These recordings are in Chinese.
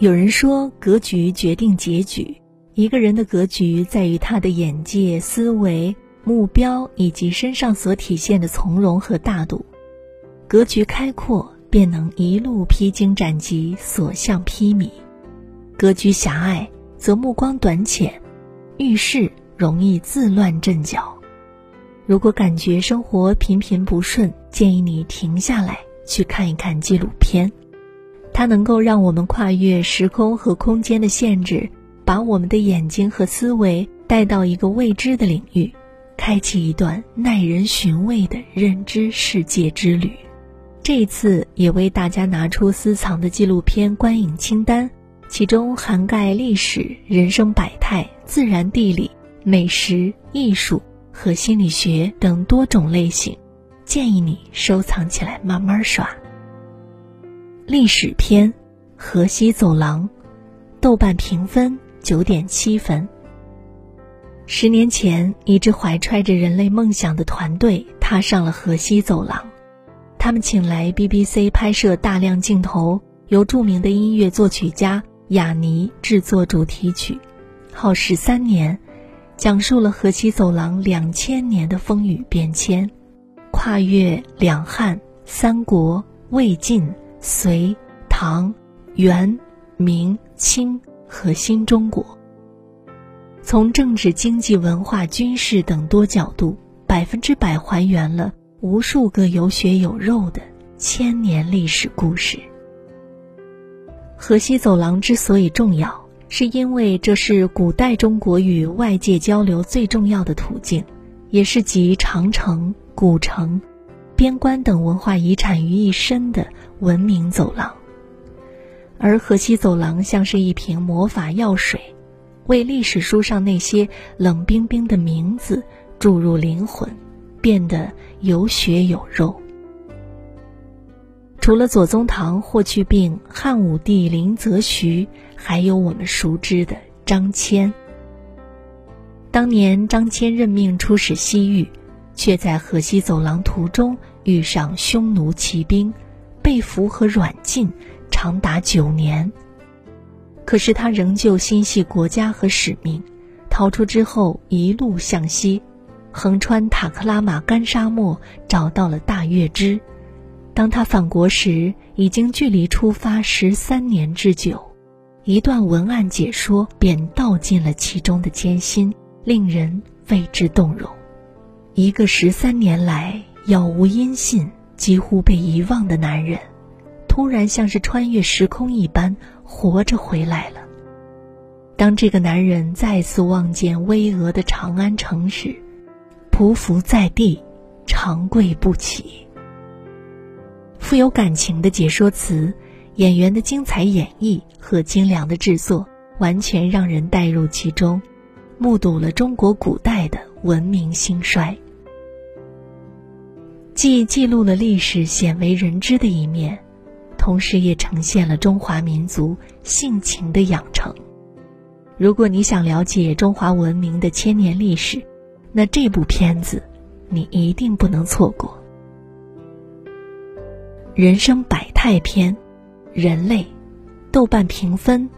有人说，格局决定结局。一个人的格局在于他的眼界、思维、目标以及身上所体现的从容和大度。格局开阔，便能一路披荆斩棘，所向披靡；格局狭隘，则目光短浅，遇事容易自乱阵脚。如果感觉生活频频不顺，建议你停下来去看一看纪录片。它能够让我们跨越时空和空间的限制，把我们的眼睛和思维带到一个未知的领域，开启一段耐人寻味的认知世界之旅。这一次也为大家拿出私藏的纪录片观影清单，其中涵盖历史、人生百态、自然地理、美食、艺术和心理学等多种类型，建议你收藏起来慢慢刷。历史篇《河西走廊》，豆瓣评分九点七分。十年前，一支怀揣着人类梦想的团队踏上了河西走廊。他们请来 BBC 拍摄大量镜头，由著名的音乐作曲家雅尼制作主题曲，耗时三年，讲述了河西走廊两千年的风雨变迁，跨越两汉、三国、魏晋。隋、唐、元、明、清和新中国，从政治、经济、文化、军事等多角度，百分之百还原了无数个有血有肉的千年历史故事。河西走廊之所以重要，是因为这是古代中国与外界交流最重要的途径，也是集长城、古城。边关等文化遗产于一身的文明走廊，而河西走廊像是一瓶魔法药水，为历史书上那些冷冰冰的名字注入灵魂，变得有血有肉。除了左宗棠、霍去病、汉武帝林则徐，还有我们熟知的张骞。当年张骞任命出使西域。却在河西走廊途中遇上匈奴骑兵，被俘和软禁长达九年。可是他仍旧心系国家和使命，逃出之后一路向西，横穿塔克拉玛干沙漠，找到了大月支。当他返国时，已经距离出发十三年之久。一段文案解说便道尽了其中的艰辛，令人为之动容。一个十三年来杳无音信、几乎被遗忘的男人，突然像是穿越时空一般活着回来了。当这个男人再次望见巍峨的长安城时，匍匐在地，长跪不起。富有感情的解说词，演员的精彩演绎和精良的制作，完全让人带入其中，目睹了中国古代的文明兴衰。既记录了历史鲜为人知的一面，同时也呈现了中华民族性情的养成。如果你想了解中华文明的千年历史，那这部片子你一定不能错过。人生百态篇，人类，豆瓣评分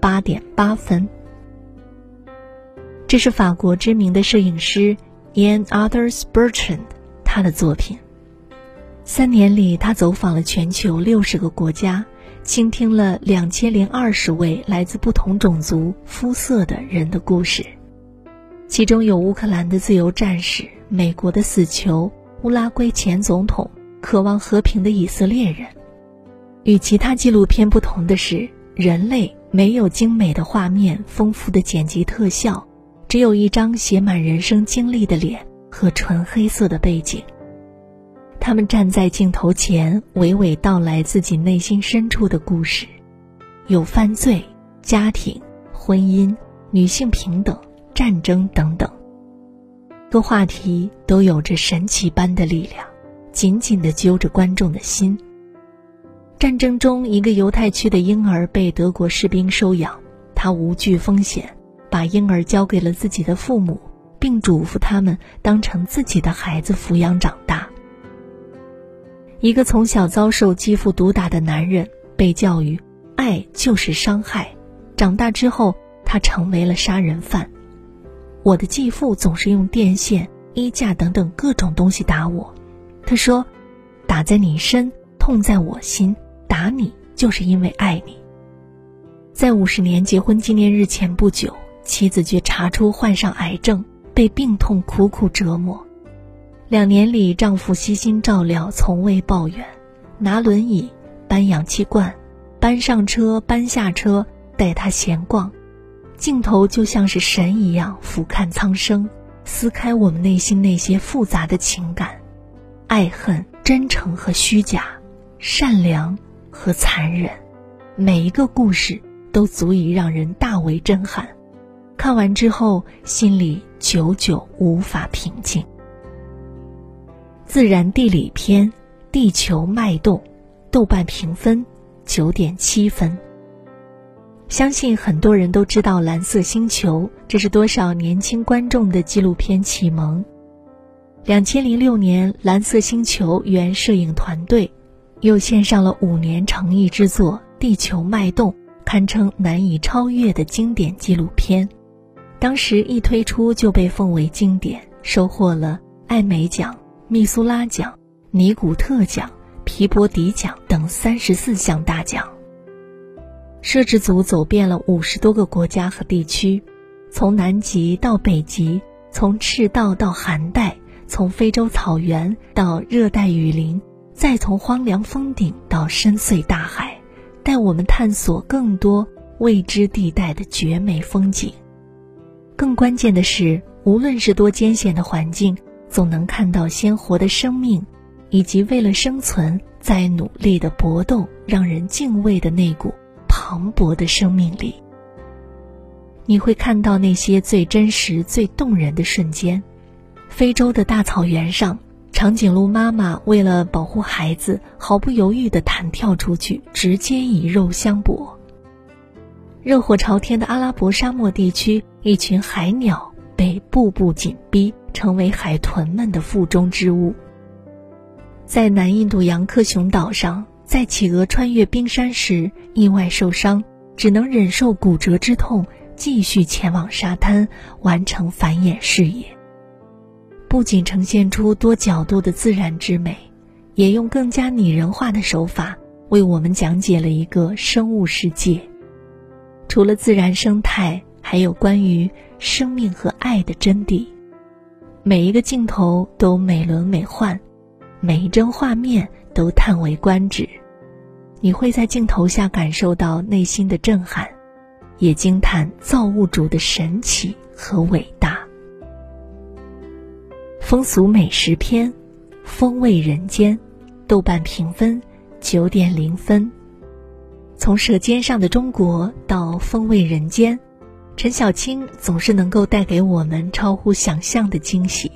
八点八分。这是法国知名的摄影师 Ian Arthurs Bertrand 他的作品。三年里，他走访了全球六十个国家，倾听了两千零二十位来自不同种族、肤色的人的故事，其中有乌克兰的自由战士、美国的死囚、乌拉圭前总统、渴望和平的以色列人。与其他纪录片不同的是，人类没有精美的画面、丰富的剪辑特效，只有一张写满人生经历的脸和纯黑色的背景。他们站在镜头前，娓娓道来自己内心深处的故事，有犯罪、家庭、婚姻、女性平等、战争等等。各话题都有着神奇般的力量，紧紧地揪着观众的心。战争中，一个犹太区的婴儿被德国士兵收养，他无惧风险，把婴儿交给了自己的父母，并嘱咐他们当成自己的孩子抚养长大。一个从小遭受继父毒打的男人，被教育，爱就是伤害。长大之后，他成为了杀人犯。我的继父总是用电线、衣架等等各种东西打我。他说：“打在你身，痛在我心。打你就是因为爱你。”在五十年结婚纪念日前不久，妻子却查出患上癌症，被病痛苦苦折磨。两年里，丈夫悉心照料，从未抱怨，拿轮椅搬氧气罐，搬上车搬下车，带她闲逛。镜头就像是神一样俯瞰苍生，撕开我们内心那些复杂的情感，爱恨、真诚和虚假，善良和残忍，每一个故事都足以让人大为震撼。看完之后，心里久久无法平静。自然地理篇，地球脉动，豆瓣评分九点七分。相信很多人都知道《蓝色星球》，这是多少年轻观众的纪录片启蒙。两千零六年，《蓝色星球》原摄影团队又献上了五年诚意之作《地球脉动》，堪称难以超越的经典纪录片。当时一推出就被奉为经典，收获了艾美奖。密苏拉奖、尼古特奖、皮博迪奖等三十四项大奖。摄制组走遍了五十多个国家和地区，从南极到北极，从赤道到寒带，从非洲草原到热带雨林，再从荒凉峰顶到深邃大海，带我们探索更多未知地带的绝美风景。更关键的是，无论是多艰险的环境。总能看到鲜活的生命，以及为了生存在努力的搏斗，让人敬畏的那股磅礴的生命力。你会看到那些最真实、最动人的瞬间。非洲的大草原上，长颈鹿妈妈为了保护孩子，毫不犹豫地弹跳出去，直接以肉相搏。热火朝天的阿拉伯沙漠地区，一群海鸟被步步紧逼。成为海豚们的腹中之物。在南印度洋克雄岛上，在企鹅穿越冰山时意外受伤，只能忍受骨折之痛，继续前往沙滩完成繁衍事业。不仅呈现出多角度的自然之美，也用更加拟人化的手法为我们讲解了一个生物世界。除了自然生态，还有关于生命和爱的真谛。每一个镜头都美轮美奂，每一帧画面都叹为观止。你会在镜头下感受到内心的震撼，也惊叹造物主的神奇和伟大。风俗美食篇，风味人间，豆瓣评分九点零分。从《舌尖上的中国》到《风味人间》。陈小青总是能够带给我们超乎想象的惊喜。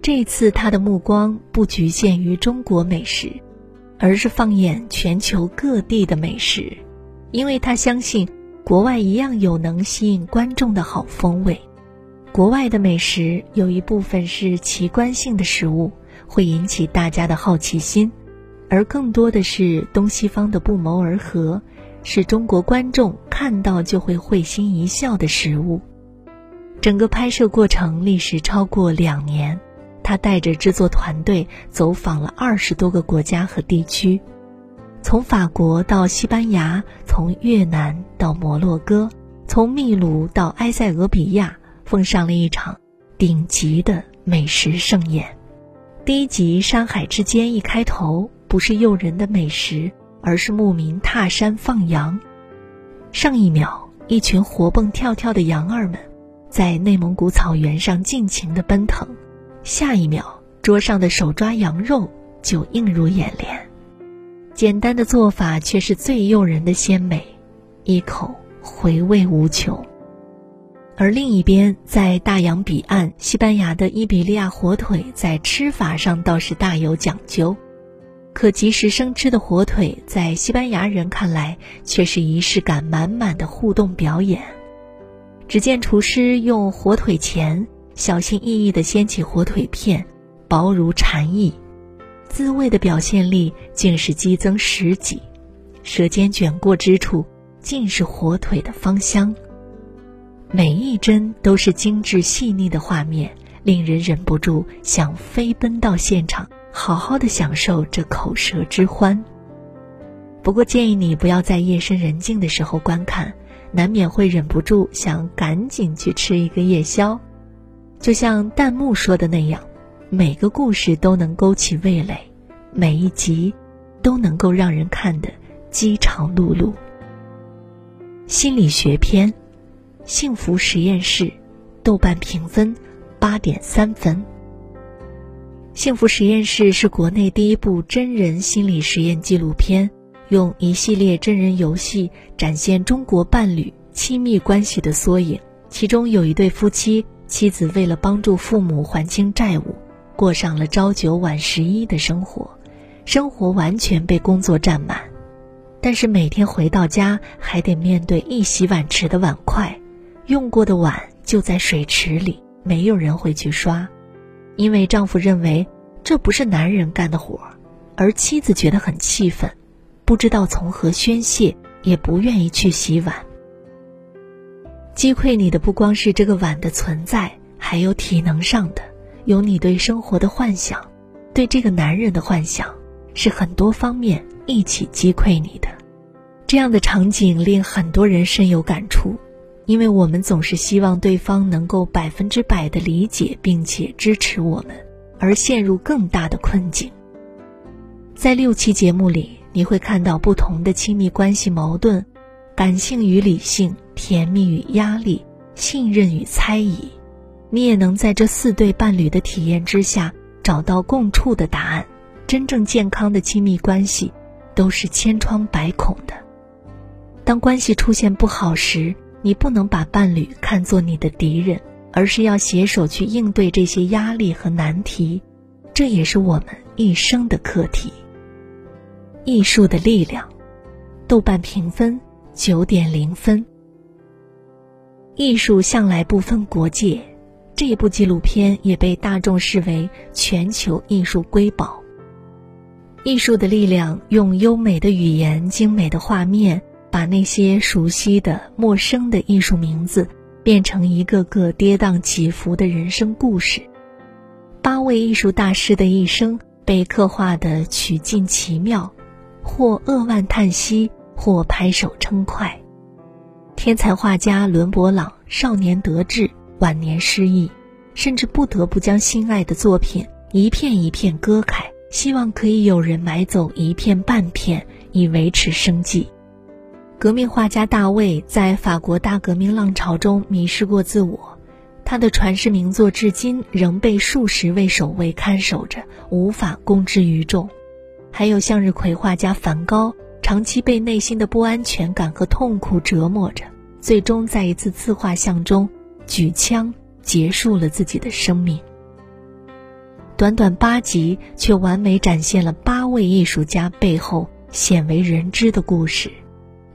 这一次，他的目光不局限于中国美食，而是放眼全球各地的美食，因为他相信国外一样有能吸引观众的好风味。国外的美食有一部分是奇观性的食物，会引起大家的好奇心，而更多的是东西方的不谋而合。是中国观众看到就会会心一笑的食物。整个拍摄过程历时超过两年，他带着制作团队走访了二十多个国家和地区，从法国到西班牙，从越南到摩洛哥，从秘鲁到埃塞俄比亚，奉上了一场顶级的美食盛宴。第一集《山海之间》一开头，不是诱人的美食。而是牧民踏山放羊，上一秒一群活蹦跳跳的羊儿们在内蒙古草原上尽情的奔腾，下一秒桌上的手抓羊肉就映入眼帘。简单的做法却是最诱人的鲜美，一口回味无穷。而另一边，在大洋彼岸，西班牙的伊比利亚火腿在吃法上倒是大有讲究。可及时生吃的火腿，在西班牙人看来却是仪式感满满的互动表演。只见厨师用火腿钳小心翼翼地掀起火腿片，薄如蝉翼，滋味的表现力竟是激增十级。舌尖卷过之处，尽是火腿的芳香。每一帧都是精致细腻的画面，令人忍不住想飞奔到现场，好好的享受这口舌之欢。不过建议你不要在夜深人静的时候观看，难免会忍不住想赶紧去吃一个夜宵。就像弹幕说的那样，每个故事都能勾起味蕾，每一集都能够让人看得饥肠辘辘。心理学篇。幸福实验室，豆瓣评分八点三分。幸福实验室是国内第一部真人心理实验纪录片，用一系列真人游戏展现中国伴侣亲密关系的缩影。其中有一对夫妻，妻子为了帮助父母还清债务，过上了朝九晚十一的生活，生活完全被工作占满，但是每天回到家还得面对一洗碗池的碗筷。用过的碗就在水池里，没有人会去刷，因为丈夫认为这不是男人干的活儿，而妻子觉得很气愤，不知道从何宣泄，也不愿意去洗碗。击溃你的不光是这个碗的存在，还有体能上的，有你对生活的幻想，对这个男人的幻想，是很多方面一起击溃你的。这样的场景令很多人深有感触。因为我们总是希望对方能够百分之百的理解并且支持我们，而陷入更大的困境。在六期节目里，你会看到不同的亲密关系矛盾：感性与理性、甜蜜与压力、信任与猜疑。你也能在这四对伴侣的体验之下找到共处的答案。真正健康的亲密关系都是千疮百孔的。当关系出现不好时，你不能把伴侣看作你的敌人，而是要携手去应对这些压力和难题，这也是我们一生的课题。艺术的力量，豆瓣评分九点零分。艺术向来不分国界，这部纪录片也被大众视为全球艺术瑰宝。艺术的力量，用优美的语言、精美的画面。把那些熟悉的、陌生的艺术名字变成一个个跌宕起伏的人生故事。八位艺术大师的一生被刻画的曲尽奇妙，或扼腕叹息，或拍手称快。天才画家伦勃朗少年得志，晚年失意，甚至不得不将心爱的作品一片一片割开，希望可以有人买走一片半片，以维持生计。革命画家大卫在法国大革命浪潮中迷失过自我，他的传世名作至今仍被数十位守卫看守着，无法公之于众。还有向日葵画家梵高，长期被内心的不安全感和痛苦折磨着，最终在一次自画像中举枪结束了自己的生命。短短八集，却完美展现了八位艺术家背后鲜为人知的故事。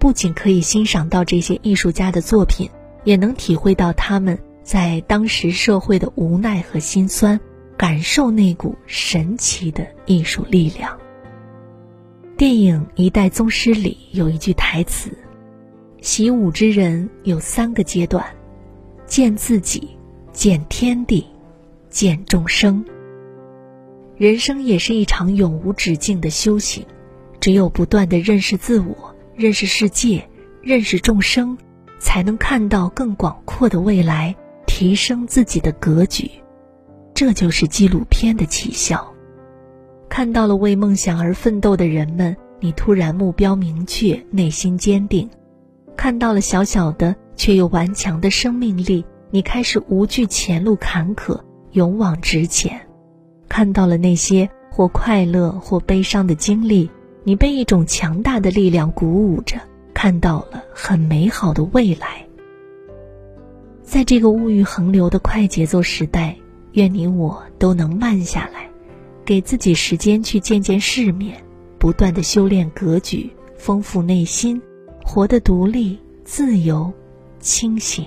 不仅可以欣赏到这些艺术家的作品，也能体会到他们在当时社会的无奈和心酸，感受那股神奇的艺术力量。电影《一代宗师》里有一句台词：“习武之人有三个阶段，见自己，见天地，见众生。人生也是一场永无止境的修行，只有不断的认识自我。”认识世界，认识众生，才能看到更广阔的未来，提升自己的格局。这就是纪录片的奇效。看到了为梦想而奋斗的人们，你突然目标明确，内心坚定；看到了小小的却又顽强的生命力，你开始无惧前路坎坷，勇往直前；看到了那些或快乐或悲伤的经历。你被一种强大的力量鼓舞着，看到了很美好的未来。在这个物欲横流的快节奏时代，愿你我都能慢下来，给自己时间去见见世面，不断的修炼格局，丰富内心，活得独立、自由、清醒。